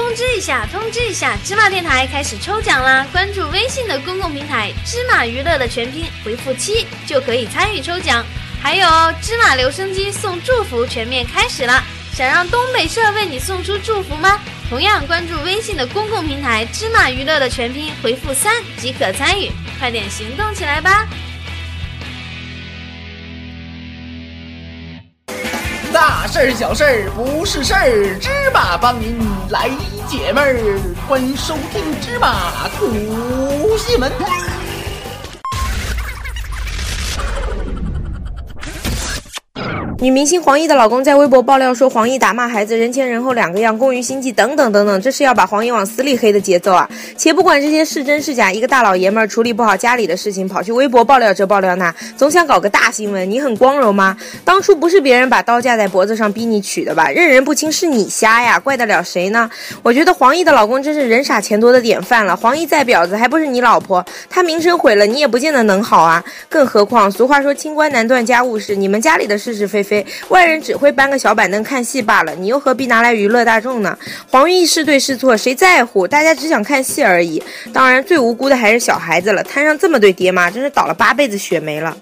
通知一下，通知一下，芝麻电台开始抽奖啦！关注微信的公共平台“芝麻娱乐”的全拼，回复七就可以参与抽奖。还有哦芝麻留声机送祝福全面开始了，想让东北社为你送出祝福吗？同样关注微信的公共平台“芝麻娱乐”的全拼，回复三即可参与，快点行动起来吧！大事儿、小事儿不是事儿，芝麻帮您来解闷儿。欢迎收听芝麻吐新闻。女明星黄奕的老公在微博爆料说，黄奕打骂孩子人前人后两个样，工于心计等等等等，这是要把黄奕往死里黑的节奏啊！且不管这些是真是假，一个大老爷们儿处理不好家里的事情，跑去微博爆料这爆料那，总想搞个大新闻，你很光荣吗？当初不是别人把刀架在脖子上逼你娶的吧？认人不清是你瞎呀，怪得了谁呢？我觉得黄奕的老公真是人傻钱多的典范了。黄奕再婊子还不是你老婆？他名声毁了，你也不见得能好啊！更何况俗话说清官难断家务事，你们家里的是是非非。外人只会搬个小板凳看戏罢了，你又何必拿来娱乐大众呢？黄奕是对是错，谁在乎？大家只想看戏而已。当然，最无辜的还是小孩子了，摊上这么对爹妈，真是倒了八辈子血霉了。